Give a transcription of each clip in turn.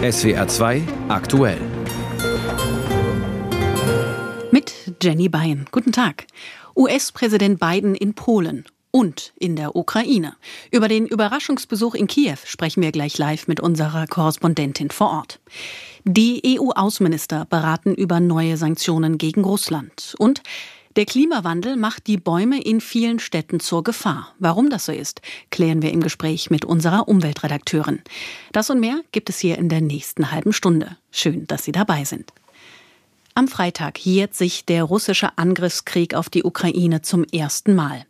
SWR 2 aktuell. Mit Jenny Bayen. Guten Tag. US-Präsident Biden in Polen und in der Ukraine. Über den Überraschungsbesuch in Kiew sprechen wir gleich live mit unserer Korrespondentin vor Ort. Die EU-Außenminister beraten über neue Sanktionen gegen Russland. Und der Klimawandel macht die Bäume in vielen Städten zur Gefahr. Warum das so ist, klären wir im Gespräch mit unserer Umweltredakteurin. Das und mehr gibt es hier in der nächsten halben Stunde. Schön, dass Sie dabei sind. Am Freitag jährt sich der russische Angriffskrieg auf die Ukraine zum ersten Mal.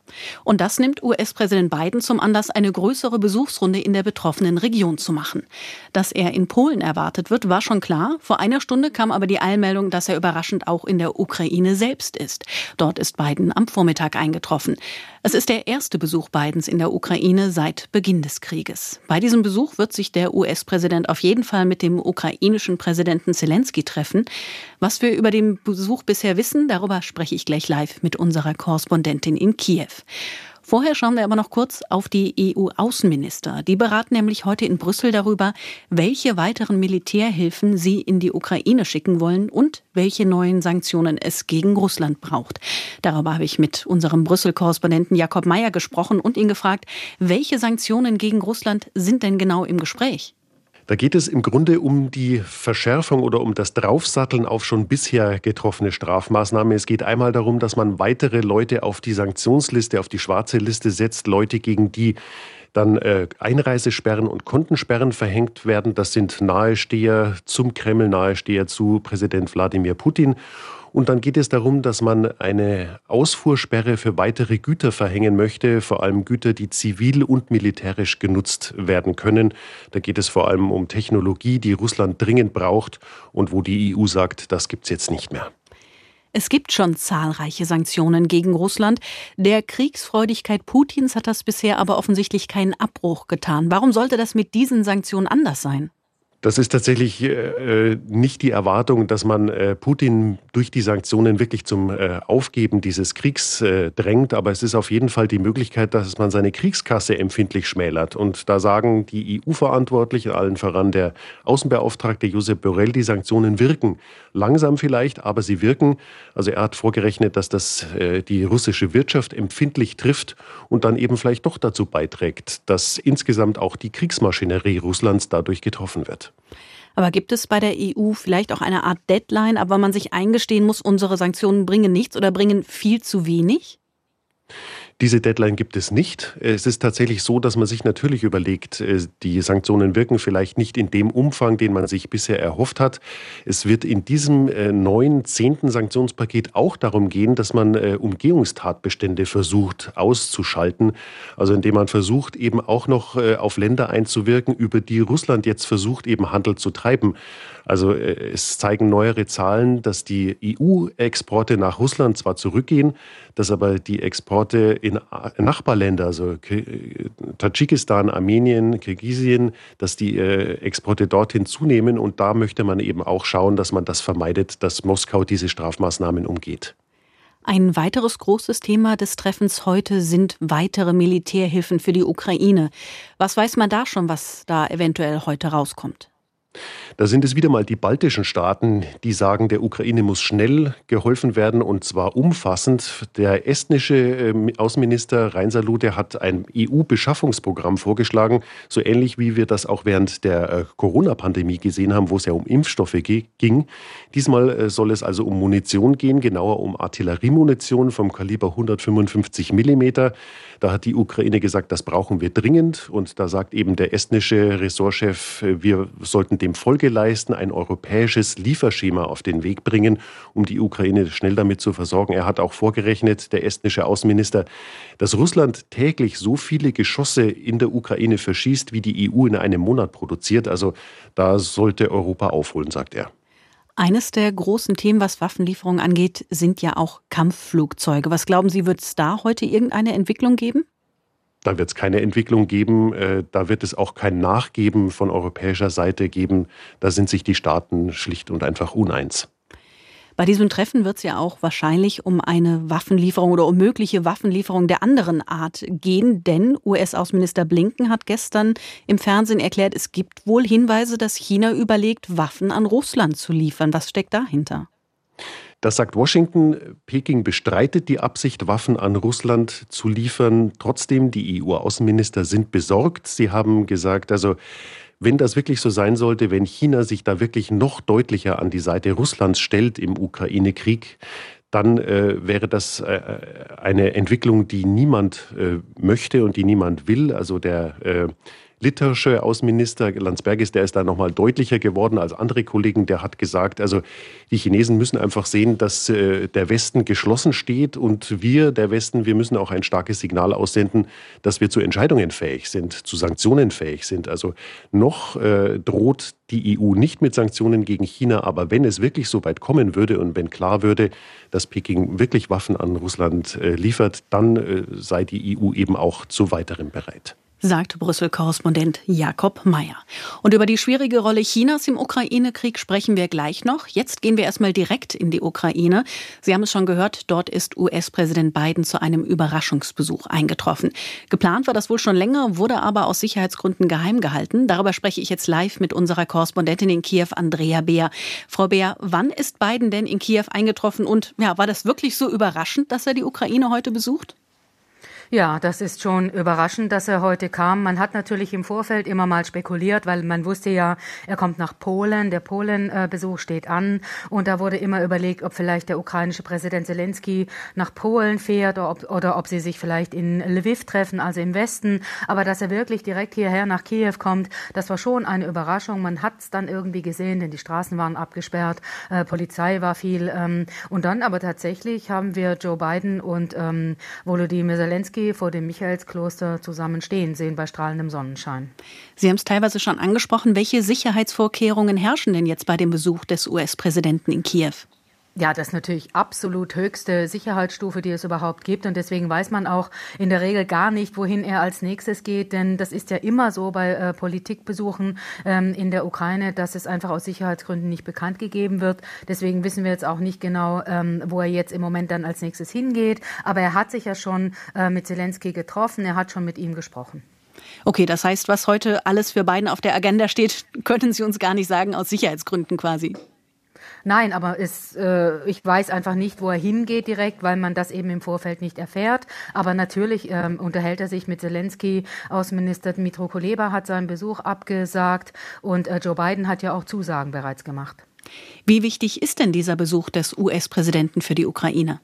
Und das nimmt US-Präsident Biden zum Anlass, eine größere Besuchsrunde in der betroffenen Region zu machen. Dass er in Polen erwartet wird, war schon klar. Vor einer Stunde kam aber die Eilmeldung, dass er überraschend auch in der Ukraine selbst ist. Dort ist Biden am Vormittag eingetroffen. Es ist der erste Besuch Bidens in der Ukraine seit Beginn des Krieges. Bei diesem Besuch wird sich der US-Präsident auf jeden Fall mit dem ukrainischen Präsidenten Zelensky treffen. Was wir über den Besuch bisher wissen, darüber spreche ich gleich live mit unserer Korrespondentin in Kiew. Vorher schauen wir aber noch kurz auf die EU-Außenminister. Die beraten nämlich heute in Brüssel darüber, welche weiteren Militärhilfen sie in die Ukraine schicken wollen und welche neuen Sanktionen es gegen Russland braucht. Darüber habe ich mit unserem Brüssel-Korrespondenten Jakob Mayer gesprochen und ihn gefragt, welche Sanktionen gegen Russland sind denn genau im Gespräch? Da geht es im Grunde um die Verschärfung oder um das Draufsatteln auf schon bisher getroffene Strafmaßnahmen. Es geht einmal darum, dass man weitere Leute auf die Sanktionsliste, auf die schwarze Liste setzt, Leute, gegen die dann äh, Einreisesperren und Kontensperren verhängt werden. Das sind Nahesteher zum Kreml, Nahesteher zu Präsident Wladimir Putin. Und dann geht es darum, dass man eine Ausfuhrsperre für weitere Güter verhängen möchte, vor allem Güter, die zivil und militärisch genutzt werden können. Da geht es vor allem um Technologie, die Russland dringend braucht und wo die EU sagt, das gibt es jetzt nicht mehr. Es gibt schon zahlreiche Sanktionen gegen Russland. Der Kriegsfreudigkeit Putins hat das bisher aber offensichtlich keinen Abbruch getan. Warum sollte das mit diesen Sanktionen anders sein? Das ist tatsächlich äh, nicht die Erwartung, dass man äh, Putin durch die Sanktionen wirklich zum äh, Aufgeben dieses Kriegs äh, drängt. Aber es ist auf jeden Fall die Möglichkeit, dass man seine Kriegskasse empfindlich schmälert. Und da sagen die EU-Verantwortlichen, allen voran der Außenbeauftragte Josep Borrell, die Sanktionen wirken. Langsam vielleicht, aber sie wirken. Also er hat vorgerechnet, dass das äh, die russische Wirtschaft empfindlich trifft und dann eben vielleicht doch dazu beiträgt, dass insgesamt auch die Kriegsmaschinerie Russlands dadurch getroffen wird. Aber gibt es bei der EU vielleicht auch eine Art Deadline, aber man sich eingestehen muss, unsere Sanktionen bringen nichts oder bringen viel zu wenig? Diese Deadline gibt es nicht. Es ist tatsächlich so, dass man sich natürlich überlegt, äh, die Sanktionen wirken vielleicht nicht in dem Umfang, den man sich bisher erhofft hat. Es wird in diesem äh, neuen zehnten Sanktionspaket auch darum gehen, dass man äh, Umgehungstatbestände versucht auszuschalten. Also indem man versucht, eben auch noch auf Länder einzuwirken, über die Russland jetzt versucht, eben Handel zu treiben. Also es zeigen neuere Zahlen, dass die EU-Exporte nach Russland zwar zurückgehen, dass aber die Exporte in Nachbarländer, also Tadschikistan, Armenien, Kirgisien, dass die äh, Exporte dorthin zunehmen. Und da möchte man eben auch schauen, dass man das vermeidet, dass Moskau diese Strafmaßnahmen umgeht. Ein weiteres großes Thema des Treffens heute sind weitere Militärhilfen für die Ukraine. Was weiß man da schon, was da eventuell heute rauskommt? Da sind es wieder mal die baltischen Staaten, die sagen, der Ukraine muss schnell geholfen werden und zwar umfassend. Der estnische ähm, Außenminister Reinsalu, der hat ein EU-Beschaffungsprogramm vorgeschlagen, so ähnlich wie wir das auch während der äh, Corona-Pandemie gesehen haben, wo es ja um Impfstoffe ging. Diesmal äh, soll es also um Munition gehen, genauer um Artilleriemunition vom Kaliber 155 Millimeter. Da hat die Ukraine gesagt, das brauchen wir dringend. Und da sagt eben der estnische Ressortchef, äh, wir sollten dem Folge leisten, ein europäisches Lieferschema auf den Weg bringen, um die Ukraine schnell damit zu versorgen. Er hat auch vorgerechnet, der estnische Außenminister, dass Russland täglich so viele Geschosse in der Ukraine verschießt, wie die EU in einem Monat produziert. Also da sollte Europa aufholen, sagt er. Eines der großen Themen, was Waffenlieferungen angeht, sind ja auch Kampfflugzeuge. Was glauben Sie, wird es da heute irgendeine Entwicklung geben? Da wird es keine Entwicklung geben. Äh, da wird es auch kein Nachgeben von europäischer Seite geben. Da sind sich die Staaten schlicht und einfach uneins. Bei diesem Treffen wird es ja auch wahrscheinlich um eine Waffenlieferung oder um mögliche Waffenlieferung der anderen Art gehen, denn US-Außenminister Blinken hat gestern im Fernsehen erklärt, es gibt wohl Hinweise, dass China überlegt, Waffen an Russland zu liefern. Was steckt dahinter? Das sagt Washington. Peking bestreitet die Absicht, Waffen an Russland zu liefern. Trotzdem, die EU-Außenminister sind besorgt. Sie haben gesagt, also wenn das wirklich so sein sollte, wenn China sich da wirklich noch deutlicher an die Seite Russlands stellt im Ukraine-Krieg, dann äh, wäre das äh, eine Entwicklung, die niemand äh, möchte und die niemand will. Also der äh, litterische Außenminister Landsbergis, der ist da nochmal deutlicher geworden als andere Kollegen. Der hat gesagt, also die Chinesen müssen einfach sehen, dass äh, der Westen geschlossen steht und wir, der Westen, wir müssen auch ein starkes Signal aussenden, dass wir zu Entscheidungen fähig sind, zu Sanktionen fähig sind. Also noch äh, droht die EU nicht mit Sanktionen gegen China, aber wenn es wirklich so weit kommen würde und wenn klar würde, dass Peking wirklich Waffen an Russland äh, liefert, dann sei die EU eben auch zu weiterem bereit sagt Brüssel-Korrespondent Jakob Mayer. Und über die schwierige Rolle Chinas im Ukraine-Krieg sprechen wir gleich noch. Jetzt gehen wir erstmal direkt in die Ukraine. Sie haben es schon gehört, dort ist US-Präsident Biden zu einem Überraschungsbesuch eingetroffen. Geplant war das wohl schon länger, wurde aber aus Sicherheitsgründen geheim gehalten. Darüber spreche ich jetzt live mit unserer Korrespondentin in Kiew, Andrea Beer. Frau Beer, wann ist Biden denn in Kiew eingetroffen und ja, war das wirklich so überraschend, dass er die Ukraine heute besucht? Ja, das ist schon überraschend, dass er heute kam. Man hat natürlich im Vorfeld immer mal spekuliert, weil man wusste ja, er kommt nach Polen. Der Polen-Besuch steht an. Und da wurde immer überlegt, ob vielleicht der ukrainische Präsident Zelensky nach Polen fährt oder ob, oder ob sie sich vielleicht in Lviv treffen, also im Westen. Aber dass er wirklich direkt hierher nach Kiew kommt, das war schon eine Überraschung. Man hat es dann irgendwie gesehen, denn die Straßen waren abgesperrt, äh, Polizei war viel. Ähm, und dann aber tatsächlich haben wir Joe Biden und ähm, Volodymyr Zelensky Zelensky vor dem Michaelskloster zusammen stehen sehen bei strahlendem Sonnenschein. Sie haben es teilweise schon angesprochen. Welche Sicherheitsvorkehrungen herrschen denn jetzt bei dem Besuch des US-Präsidenten in Kiew? Ja, das ist natürlich absolut höchste Sicherheitsstufe, die es überhaupt gibt. Und deswegen weiß man auch in der Regel gar nicht, wohin er als nächstes geht. Denn das ist ja immer so bei äh, Politikbesuchen ähm, in der Ukraine, dass es einfach aus Sicherheitsgründen nicht bekannt gegeben wird. Deswegen wissen wir jetzt auch nicht genau, ähm, wo er jetzt im Moment dann als nächstes hingeht. Aber er hat sich ja schon äh, mit Zelensky getroffen. Er hat schon mit ihm gesprochen. Okay, das heißt, was heute alles für beiden auf der Agenda steht, können Sie uns gar nicht sagen, aus Sicherheitsgründen quasi. Nein, aber es, äh, ich weiß einfach nicht, wo er hingeht direkt, weil man das eben im Vorfeld nicht erfährt. Aber natürlich ähm, unterhält er sich mit Zelensky. Außenminister Dmitro Kuleba hat seinen Besuch abgesagt und äh, Joe Biden hat ja auch Zusagen bereits gemacht. Wie wichtig ist denn dieser Besuch des US-Präsidenten für die Ukraine?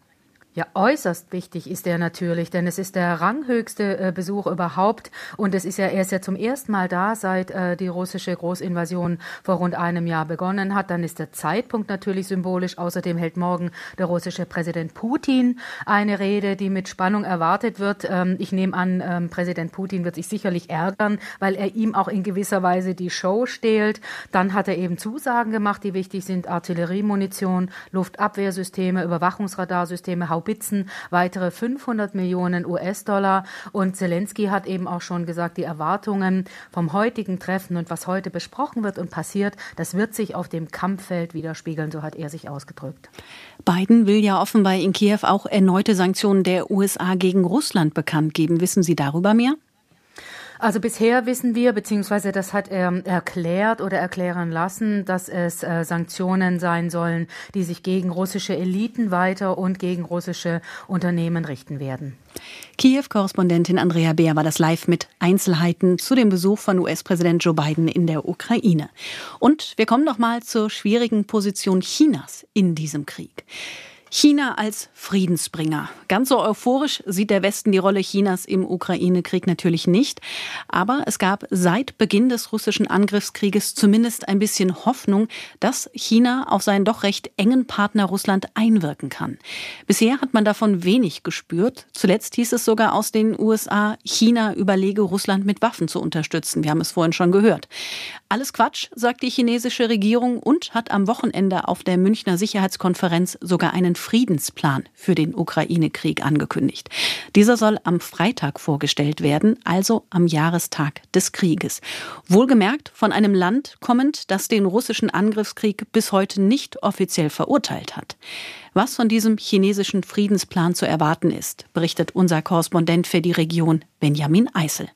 Ja, äußerst wichtig ist er natürlich, denn es ist der ranghöchste äh, Besuch überhaupt und es ist ja er ist ja zum ersten Mal da, seit äh, die russische Großinvasion vor rund einem Jahr begonnen hat. Dann ist der Zeitpunkt natürlich symbolisch. Außerdem hält morgen der russische Präsident Putin eine Rede, die mit Spannung erwartet wird. Ähm, ich nehme an, ähm, Präsident Putin wird sich sicherlich ärgern, weil er ihm auch in gewisser Weise die Show stehlt. Dann hat er eben Zusagen gemacht, die wichtig sind: Artilleriemunition, Luftabwehrsysteme, Überwachungsradarsysteme, Haubitzen weitere 500 Millionen US-Dollar. Und Zelensky hat eben auch schon gesagt, die Erwartungen vom heutigen Treffen und was heute besprochen wird und passiert, das wird sich auf dem Kampffeld widerspiegeln, so hat er sich ausgedrückt. Biden will ja offenbar in Kiew auch erneute Sanktionen der USA gegen Russland bekannt geben. Wissen Sie darüber mehr? Also bisher wissen wir, beziehungsweise das hat er erklärt oder erklären lassen, dass es äh, Sanktionen sein sollen, die sich gegen russische Eliten weiter und gegen russische Unternehmen richten werden. Kiew-Korrespondentin Andrea Beer war das live mit Einzelheiten zu dem Besuch von US-Präsident Joe Biden in der Ukraine. Und wir kommen noch mal zur schwierigen Position Chinas in diesem Krieg. China als Friedensbringer. Ganz so euphorisch sieht der Westen die Rolle Chinas im Ukraine-Krieg natürlich nicht. Aber es gab seit Beginn des russischen Angriffskrieges zumindest ein bisschen Hoffnung, dass China auf seinen doch recht engen Partner Russland einwirken kann. Bisher hat man davon wenig gespürt. Zuletzt hieß es sogar aus den USA, China überlege, Russland mit Waffen zu unterstützen. Wir haben es vorhin schon gehört. Alles Quatsch, sagt die chinesische Regierung und hat am Wochenende auf der Münchner Sicherheitskonferenz sogar einen Friedensplan für den Ukraine-Krieg angekündigt. Dieser soll am Freitag vorgestellt werden, also am Jahrestag des Krieges. Wohlgemerkt von einem Land kommend, das den russischen Angriffskrieg bis heute nicht offiziell verurteilt hat. Was von diesem chinesischen Friedensplan zu erwarten ist, berichtet unser Korrespondent für die Region Benjamin Eisel.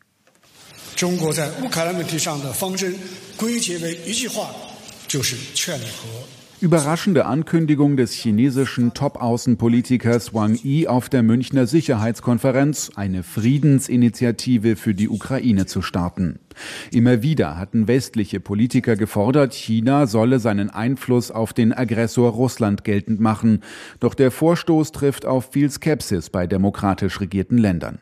中国在乌克兰问题上的方针归结为一句话，就是劝和。Überraschende Ankündigung des chinesischen Top-Außenpolitikers Wang Yi auf der Münchner Sicherheitskonferenz, eine Friedensinitiative für die Ukraine zu starten. Immer wieder hatten westliche Politiker gefordert, China solle seinen Einfluss auf den Aggressor Russland geltend machen. Doch der Vorstoß trifft auf viel Skepsis bei demokratisch regierten Ländern.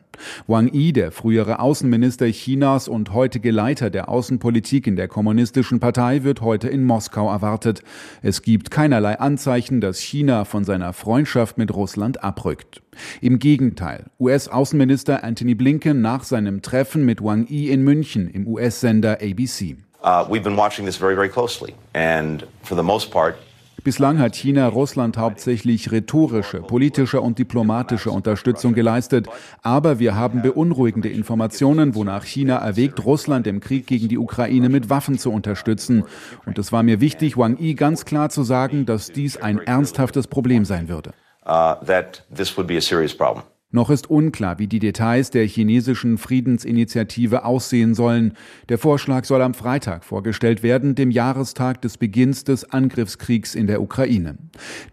Wang Yi, der frühere Außenminister Chinas und heutige Leiter der Außenpolitik in der Kommunistischen Partei, wird heute in Moskau erwartet. Es gibt keinerlei Anzeichen, dass China von seiner Freundschaft mit Russland abrückt. Im Gegenteil, US-Außenminister Anthony Blinken nach seinem Treffen mit Wang Yi in München im US-Sender ABC. Uh, we've been watching this very, very closely. And for the most part, Bislang hat China Russland hauptsächlich rhetorische, politische und diplomatische Unterstützung geleistet. Aber wir haben beunruhigende Informationen, wonach China erwägt, Russland im Krieg gegen die Ukraine mit Waffen zu unterstützen. Und es war mir wichtig, Wang Yi ganz klar zu sagen, dass dies ein ernsthaftes Problem sein würde. Uh, that this would be a serious problem. Noch ist unklar, wie die Details der chinesischen Friedensinitiative aussehen sollen. Der Vorschlag soll am Freitag vorgestellt werden, dem Jahrestag des Beginns des Angriffskriegs in der Ukraine.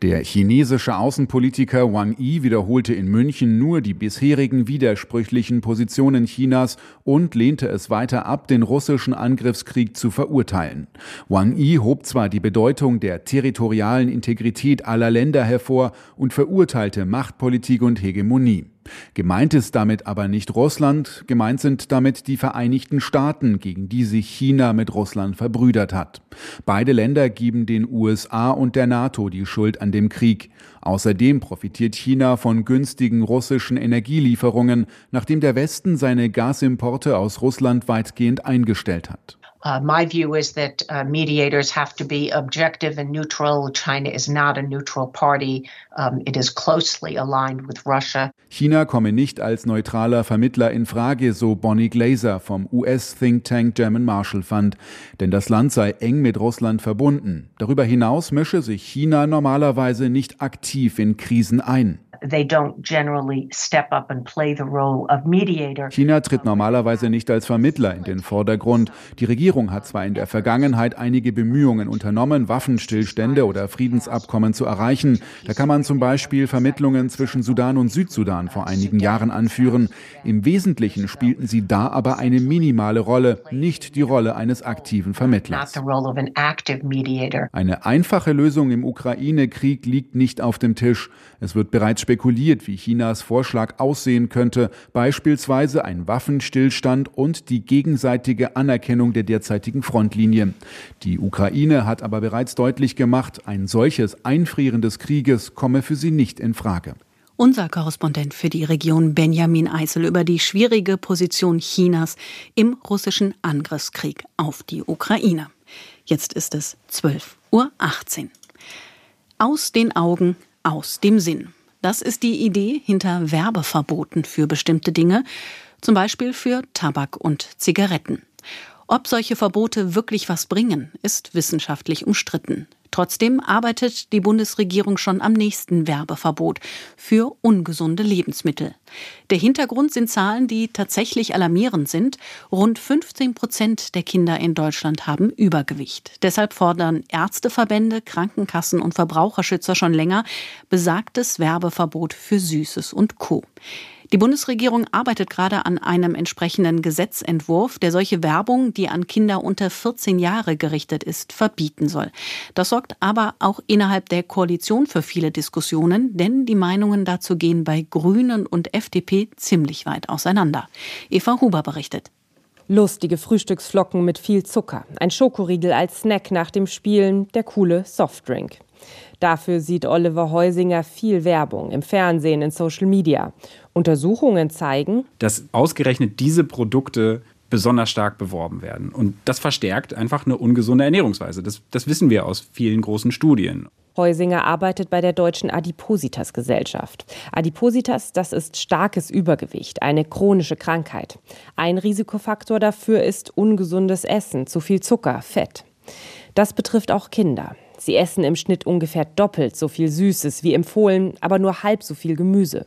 Der chinesische Außenpolitiker Wang Yi wiederholte in München nur die bisherigen widersprüchlichen Positionen Chinas und lehnte es weiter ab, den russischen Angriffskrieg zu verurteilen. Wang Yi hob zwar die Bedeutung der territorialen Integrität aller Länder hervor und verurteilte Machtpolitik und Hegemonie. Gemeint ist damit aber nicht Russland, gemeint sind damit die Vereinigten Staaten, gegen die sich China mit Russland verbrüdert hat. Beide Länder geben den USA und der NATO die Schuld an dem Krieg. Außerdem profitiert China von günstigen russischen Energielieferungen, nachdem der Westen seine Gasimporte aus Russland weitgehend eingestellt hat. Uh, my view is that uh, mediators have to be objective and neutral. China is not a neutral party. Um, it is closely aligned with Russia. China komme nicht als neutraler Vermittler in Frage, so Bonnie Glaser vom US-Think Tank German Marshall Fund. Denn das Land sei eng mit Russland verbunden. Darüber hinaus mische sich China normalerweise nicht aktiv in Krisen ein. China tritt normalerweise nicht als Vermittler in den Vordergrund. Die Regierung hat zwar in der Vergangenheit einige Bemühungen unternommen, Waffenstillstände oder Friedensabkommen zu erreichen. Da kann man zum Beispiel Vermittlungen zwischen Sudan und Südsudan vor einigen Jahren anführen. Im Wesentlichen spielten sie da aber eine minimale Rolle, nicht die Rolle eines aktiven Vermittlers. Eine einfache Lösung im Ukraine-Krieg liegt nicht auf dem Tisch. Es wird bereits spekuliert, wie Chinas Vorschlag aussehen könnte, beispielsweise ein Waffenstillstand und die gegenseitige Anerkennung der derzeitigen Frontlinie. Die Ukraine hat aber bereits deutlich gemacht, ein solches Einfrieren des Krieges komme für sie nicht in Frage. Unser Korrespondent für die Region Benjamin Eisel über die schwierige Position Chinas im russischen Angriffskrieg auf die Ukraine. Jetzt ist es 12.18 Uhr. Aus den Augen, aus dem Sinn. Das ist die Idee hinter Werbeverboten für bestimmte Dinge, zum Beispiel für Tabak und Zigaretten. Ob solche Verbote wirklich was bringen, ist wissenschaftlich umstritten. Trotzdem arbeitet die Bundesregierung schon am nächsten Werbeverbot für ungesunde Lebensmittel. Der Hintergrund sind Zahlen, die tatsächlich alarmierend sind. Rund 15 Prozent der Kinder in Deutschland haben Übergewicht. Deshalb fordern Ärzteverbände, Krankenkassen und Verbraucherschützer schon länger besagtes Werbeverbot für Süßes und Co. Die Bundesregierung arbeitet gerade an einem entsprechenden Gesetzentwurf, der solche Werbung, die an Kinder unter 14 Jahre gerichtet ist, verbieten soll. Das sorgt aber auch innerhalb der Koalition für viele Diskussionen, denn die Meinungen dazu gehen bei Grünen und FDP ziemlich weit auseinander. Eva Huber berichtet. Lustige Frühstücksflocken mit viel Zucker, ein Schokoriegel als Snack nach dem Spielen, der coole Softdrink. Dafür sieht Oliver Heusinger viel Werbung im Fernsehen, in Social Media. Untersuchungen zeigen, dass ausgerechnet diese Produkte besonders stark beworben werden. Und das verstärkt einfach eine ungesunde Ernährungsweise. Das, das wissen wir aus vielen großen Studien. Heusinger arbeitet bei der Deutschen Adipositas Gesellschaft. Adipositas, das ist starkes Übergewicht, eine chronische Krankheit. Ein Risikofaktor dafür ist ungesundes Essen, zu viel Zucker, Fett. Das betrifft auch Kinder. Sie essen im Schnitt ungefähr doppelt so viel Süßes wie empfohlen, aber nur halb so viel Gemüse.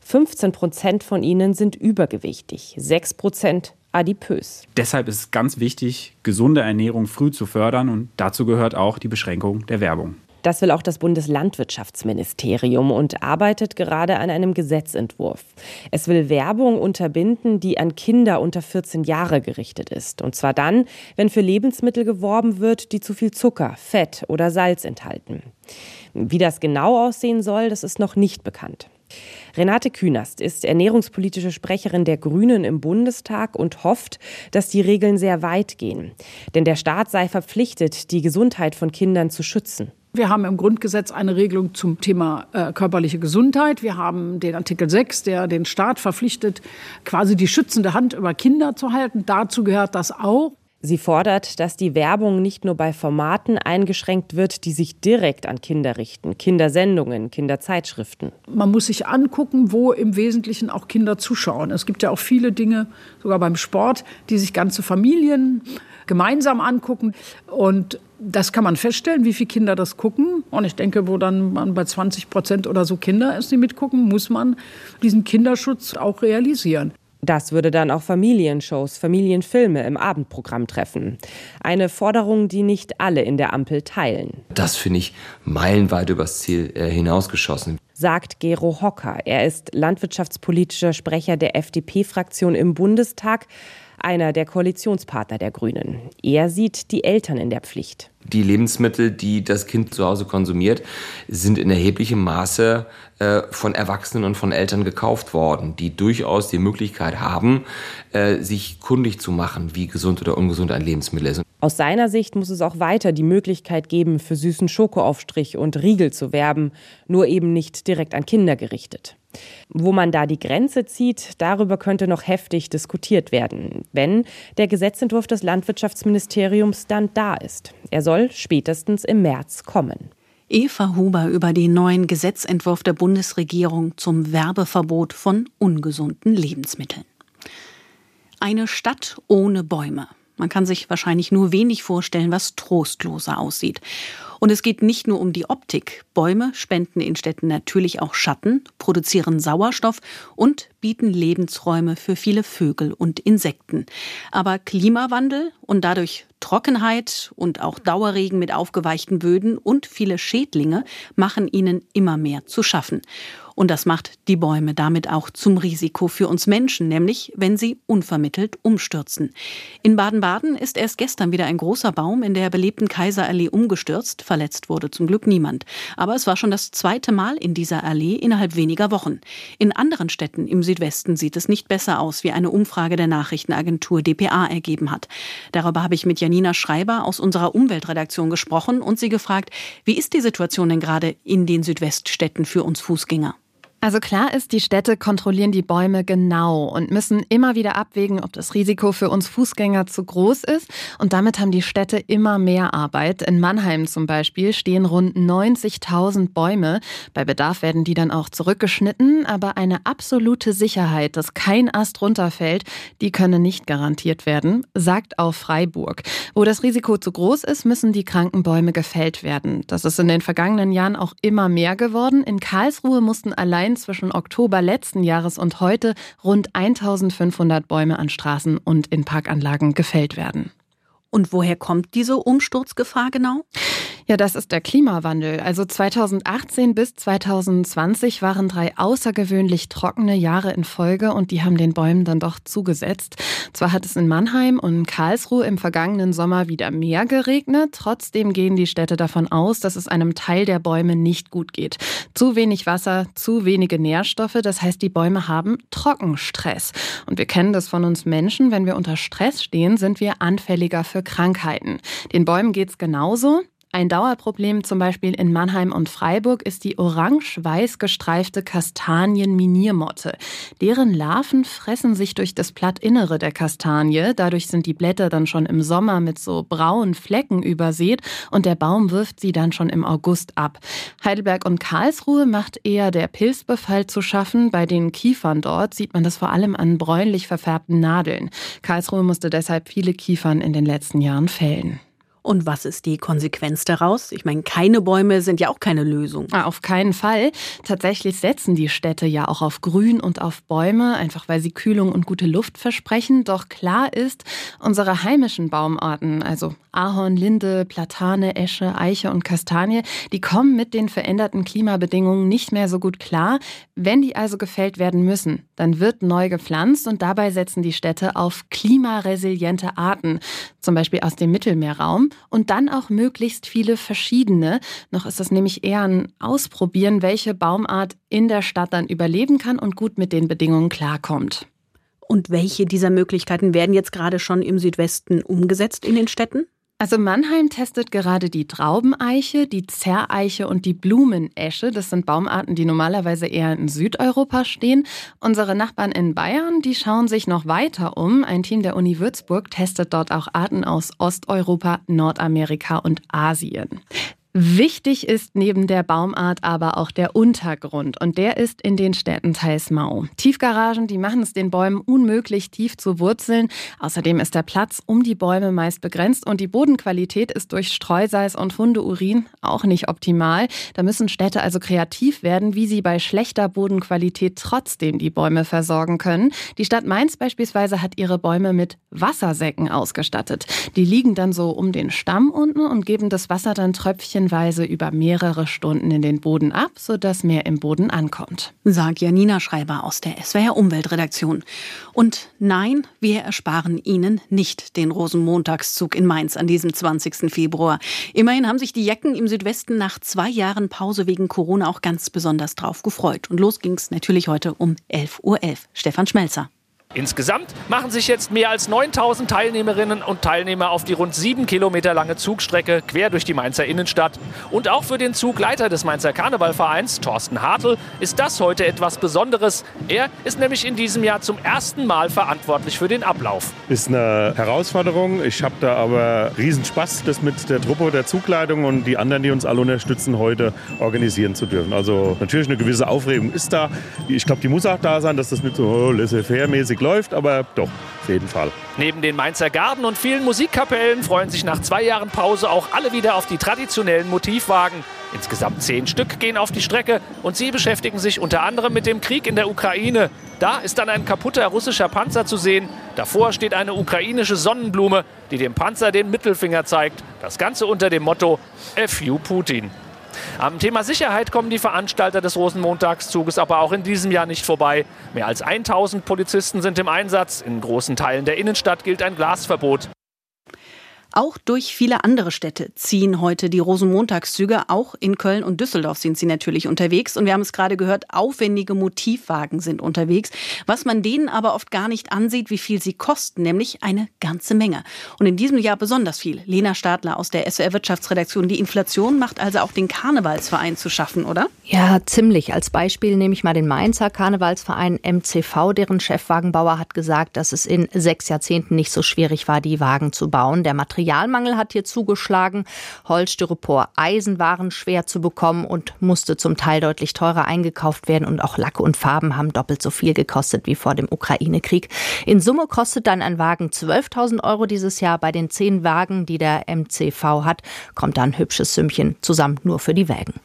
15 Prozent von ihnen sind übergewichtig, 6 Prozent adipös. Deshalb ist es ganz wichtig, gesunde Ernährung früh zu fördern und dazu gehört auch die Beschränkung der Werbung. Das will auch das Bundeslandwirtschaftsministerium und arbeitet gerade an einem Gesetzentwurf. Es will Werbung unterbinden, die an Kinder unter 14 Jahre gerichtet ist. Und zwar dann, wenn für Lebensmittel geworben wird, die zu viel Zucker, Fett oder Salz enthalten. Wie das genau aussehen soll, das ist noch nicht bekannt. Renate Künast ist ernährungspolitische Sprecherin der Grünen im Bundestag und hofft, dass die Regeln sehr weit gehen. Denn der Staat sei verpflichtet, die Gesundheit von Kindern zu schützen. Wir haben im Grundgesetz eine Regelung zum Thema äh, körperliche Gesundheit. Wir haben den Artikel 6, der den Staat verpflichtet, quasi die schützende Hand über Kinder zu halten. Dazu gehört das auch. Sie fordert, dass die Werbung nicht nur bei Formaten eingeschränkt wird, die sich direkt an Kinder richten, Kindersendungen, Kinderzeitschriften. Man muss sich angucken, wo im Wesentlichen auch Kinder zuschauen. Es gibt ja auch viele Dinge, sogar beim Sport, die sich ganze Familien gemeinsam angucken. Und das kann man feststellen, wie viele Kinder das gucken. Und ich denke, wo dann man bei 20 Prozent oder so Kinder ist, die mitgucken, muss man diesen Kinderschutz auch realisieren. Das würde dann auch Familienshows, Familienfilme im Abendprogramm treffen. Eine Forderung, die nicht alle in der Ampel teilen. Das finde ich meilenweit übers Ziel äh, hinausgeschossen. Sagt Gero Hocker. Er ist landwirtschaftspolitischer Sprecher der FDP-Fraktion im Bundestag einer der Koalitionspartner der Grünen. Er sieht die Eltern in der Pflicht. Die Lebensmittel, die das Kind zu Hause konsumiert, sind in erheblichem Maße äh, von Erwachsenen und von Eltern gekauft worden, die durchaus die Möglichkeit haben, äh, sich kundig zu machen, wie gesund oder ungesund ein Lebensmittel ist. Aus seiner Sicht muss es auch weiter die Möglichkeit geben, für süßen Schokoaufstrich und Riegel zu werben, nur eben nicht direkt an Kinder gerichtet. Wo man da die Grenze zieht, darüber könnte noch heftig diskutiert werden, wenn der Gesetzentwurf des Landwirtschaftsministeriums dann da ist. Er soll spätestens im März kommen. Eva Huber über den neuen Gesetzentwurf der Bundesregierung zum Werbeverbot von ungesunden Lebensmitteln. Eine Stadt ohne Bäume. Man kann sich wahrscheinlich nur wenig vorstellen, was trostloser aussieht. Und es geht nicht nur um die Optik. Bäume spenden in Städten natürlich auch Schatten, produzieren Sauerstoff und bieten Lebensräume für viele Vögel und Insekten. Aber Klimawandel und dadurch Trockenheit und auch Dauerregen mit aufgeweichten Böden und viele Schädlinge machen ihnen immer mehr zu schaffen. Und das macht die Bäume damit auch zum Risiko für uns Menschen, nämlich wenn sie unvermittelt umstürzen. In Baden-Baden ist erst gestern wieder ein großer Baum in der belebten Kaiserallee umgestürzt. Verletzt wurde zum Glück niemand. Aber es war schon das zweite Mal in dieser Allee innerhalb weniger Wochen. In anderen Städten im Südwesten sieht es nicht besser aus, wie eine Umfrage der Nachrichtenagentur dpa ergeben hat. Darüber habe ich mit Janina Schreiber aus unserer Umweltredaktion gesprochen und sie gefragt, wie ist die Situation denn gerade in den Südweststädten für uns Fußgänger? Also klar ist, die Städte kontrollieren die Bäume genau und müssen immer wieder abwägen, ob das Risiko für uns Fußgänger zu groß ist. Und damit haben die Städte immer mehr Arbeit. In Mannheim zum Beispiel stehen rund 90.000 Bäume. Bei Bedarf werden die dann auch zurückgeschnitten. Aber eine absolute Sicherheit, dass kein Ast runterfällt, die könne nicht garantiert werden, sagt auch Freiburg. Wo das Risiko zu groß ist, müssen die kranken Bäume gefällt werden. Das ist in den vergangenen Jahren auch immer mehr geworden. In Karlsruhe mussten allein zwischen Oktober letzten Jahres und heute rund 1500 Bäume an Straßen und in Parkanlagen gefällt werden. Und woher kommt diese Umsturzgefahr genau? Ja, das ist der Klimawandel. Also 2018 bis 2020 waren drei außergewöhnlich trockene Jahre in Folge und die haben den Bäumen dann doch zugesetzt. Zwar hat es in Mannheim und Karlsruhe im vergangenen Sommer wieder mehr geregnet, trotzdem gehen die Städte davon aus, dass es einem Teil der Bäume nicht gut geht. Zu wenig Wasser, zu wenige Nährstoffe, das heißt, die Bäume haben Trockenstress. Und wir kennen das von uns Menschen, wenn wir unter Stress stehen, sind wir anfälliger für Krankheiten. Den Bäumen geht's genauso. Ein Dauerproblem zum Beispiel in Mannheim und Freiburg ist die orange-weiß gestreifte Kastanienminiermotte. Deren Larven fressen sich durch das Blattinnere der Kastanie. Dadurch sind die Blätter dann schon im Sommer mit so braunen Flecken übersät und der Baum wirft sie dann schon im August ab. Heidelberg und Karlsruhe macht eher der Pilzbefall zu schaffen. Bei den Kiefern dort sieht man das vor allem an bräunlich verfärbten Nadeln. Karlsruhe musste deshalb viele Kiefern in den letzten Jahren fällen. Und was ist die Konsequenz daraus? Ich meine, keine Bäume sind ja auch keine Lösung. Ah, auf keinen Fall. Tatsächlich setzen die Städte ja auch auf Grün und auf Bäume, einfach weil sie Kühlung und gute Luft versprechen. Doch klar ist, unsere heimischen Baumarten, also Ahorn, Linde, Platane, Esche, Eiche und Kastanie, die kommen mit den veränderten Klimabedingungen nicht mehr so gut klar. Wenn die also gefällt werden müssen, dann wird neu gepflanzt und dabei setzen die Städte auf klimaresiliente Arten, zum Beispiel aus dem Mittelmeerraum und dann auch möglichst viele verschiedene. Noch ist das nämlich eher ein Ausprobieren, welche Baumart in der Stadt dann überleben kann und gut mit den Bedingungen klarkommt. Und welche dieser Möglichkeiten werden jetzt gerade schon im Südwesten umgesetzt in den Städten? Also Mannheim testet gerade die Traubeneiche, die Zerreiche und die Blumenesche. Das sind Baumarten, die normalerweise eher in Südeuropa stehen. Unsere Nachbarn in Bayern, die schauen sich noch weiter um. Ein Team der Uni Würzburg testet dort auch Arten aus Osteuropa, Nordamerika und Asien. Wichtig ist neben der Baumart aber auch der Untergrund und der ist in den Städten teils mau. Tiefgaragen, die machen es den Bäumen unmöglich, tief zu wurzeln. Außerdem ist der Platz um die Bäume meist begrenzt und die Bodenqualität ist durch Streusalz und Hundeurin auch nicht optimal. Da müssen Städte also kreativ werden, wie sie bei schlechter Bodenqualität trotzdem die Bäume versorgen können. Die Stadt Mainz beispielsweise hat ihre Bäume mit Wassersäcken ausgestattet. Die liegen dann so um den Stamm unten und geben das Wasser dann Tröpfchen tröpfchenweise über mehrere Stunden in den Boden ab, sodass mehr im Boden ankommt. Sagt Janina Schreiber aus der SWR Umweltredaktion. Und nein, wir ersparen Ihnen nicht den Rosenmontagszug in Mainz an diesem 20. Februar. Immerhin haben sich die Jecken im Südwesten nach zwei Jahren Pause wegen Corona auch ganz besonders drauf gefreut. Und los ging es natürlich heute um 11.11 Uhr. Stefan Schmelzer. Insgesamt machen sich jetzt mehr als 9000 Teilnehmerinnen und Teilnehmer auf die rund sieben Kilometer lange Zugstrecke quer durch die Mainzer Innenstadt. Und auch für den Zugleiter des Mainzer Karnevalvereins, Thorsten Hartl, ist das heute etwas Besonderes. Er ist nämlich in diesem Jahr zum ersten Mal verantwortlich für den Ablauf. Ist eine Herausforderung. Ich habe da aber Riesenspaß, das mit der Truppe der Zugleitung und die anderen, die uns alle unterstützen, heute organisieren zu dürfen. Also natürlich eine gewisse Aufregung ist da. Ich glaube, die muss auch da sein, dass das nicht so laissez-faire-mäßig läuft, aber doch, auf jeden Fall. Neben den Mainzer Garden und vielen Musikkapellen freuen sich nach zwei Jahren Pause auch alle wieder auf die traditionellen Motivwagen. Insgesamt zehn Stück gehen auf die Strecke und sie beschäftigen sich unter anderem mit dem Krieg in der Ukraine. Da ist dann ein kaputter russischer Panzer zu sehen. Davor steht eine ukrainische Sonnenblume, die dem Panzer den Mittelfinger zeigt. Das Ganze unter dem Motto FU Putin. Am Thema Sicherheit kommen die Veranstalter des Rosenmontagszuges aber auch in diesem Jahr nicht vorbei. Mehr als 1000 Polizisten sind im Einsatz. In großen Teilen der Innenstadt gilt ein Glasverbot. Auch durch viele andere Städte ziehen heute die Rosenmontagszüge. Auch in Köln und Düsseldorf sind sie natürlich unterwegs. Und wir haben es gerade gehört, aufwendige Motivwagen sind unterwegs. Was man denen aber oft gar nicht ansieht, wie viel sie kosten, nämlich eine ganze Menge. Und in diesem Jahr besonders viel. Lena Stadler aus der SWR Wirtschaftsredaktion. Die Inflation macht also auch den Karnevalsverein zu schaffen, oder? Ja, ziemlich. Als Beispiel nehme ich mal den Mainzer Karnevalsverein MCV. Deren Chefwagenbauer hat gesagt, dass es in sechs Jahrzehnten nicht so schwierig war, die Wagen zu bauen. Der Material Materialmangel hat hier zugeschlagen. Holz, Styropor, Eisen waren schwer zu bekommen und musste zum Teil deutlich teurer eingekauft werden. Und auch Lacke und Farben haben doppelt so viel gekostet wie vor dem Ukraine-Krieg. In Summe kostet dann ein Wagen 12.000 Euro dieses Jahr. Bei den zehn Wagen, die der MCV hat, kommt da ein hübsches Sümmchen zusammen nur für die Wägen.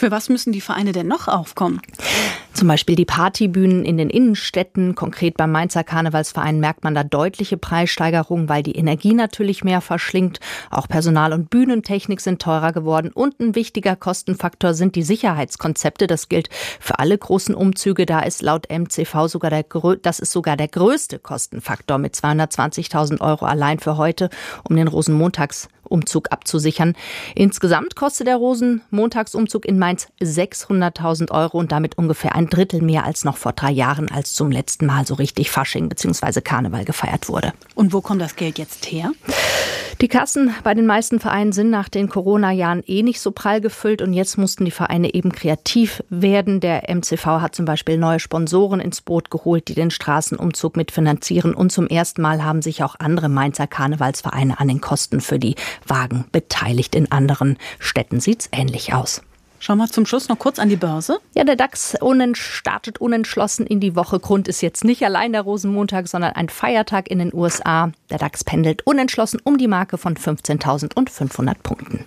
Für was müssen die Vereine denn noch aufkommen? Zum Beispiel die Partybühnen in den Innenstädten. Konkret beim Mainzer Karnevalsverein merkt man da deutliche Preissteigerungen, weil die Energie natürlich mehr verschlingt. Auch Personal- und Bühnentechnik sind teurer geworden. Und ein wichtiger Kostenfaktor sind die Sicherheitskonzepte. Das gilt für alle großen Umzüge. Da ist laut MCV sogar der, das ist sogar der größte Kostenfaktor mit 220.000 Euro allein für heute, um den Rosenmontags Umzug abzusichern. Insgesamt kostet der Rosenmontagsumzug in Mainz 600.000 Euro und damit ungefähr ein Drittel mehr als noch vor drei Jahren, als zum letzten Mal so richtig Fasching bzw. Karneval gefeiert wurde. Und wo kommt das Geld jetzt her? Die Kassen bei den meisten Vereinen sind nach den Corona-Jahren eh nicht so prall gefüllt und jetzt mussten die Vereine eben kreativ werden. Der MCV hat zum Beispiel neue Sponsoren ins Boot geholt, die den Straßenumzug mitfinanzieren und zum ersten Mal haben sich auch andere Mainzer Karnevalsvereine an den Kosten für die Wagen beteiligt. In anderen Städten sieht's ähnlich aus. Schauen wir zum Schluss noch kurz an die Börse. Ja, der DAX startet unentschlossen in die Woche. Grund ist jetzt nicht allein der Rosenmontag, sondern ein Feiertag in den USA. Der DAX pendelt unentschlossen um die Marke von 15.500 Punkten.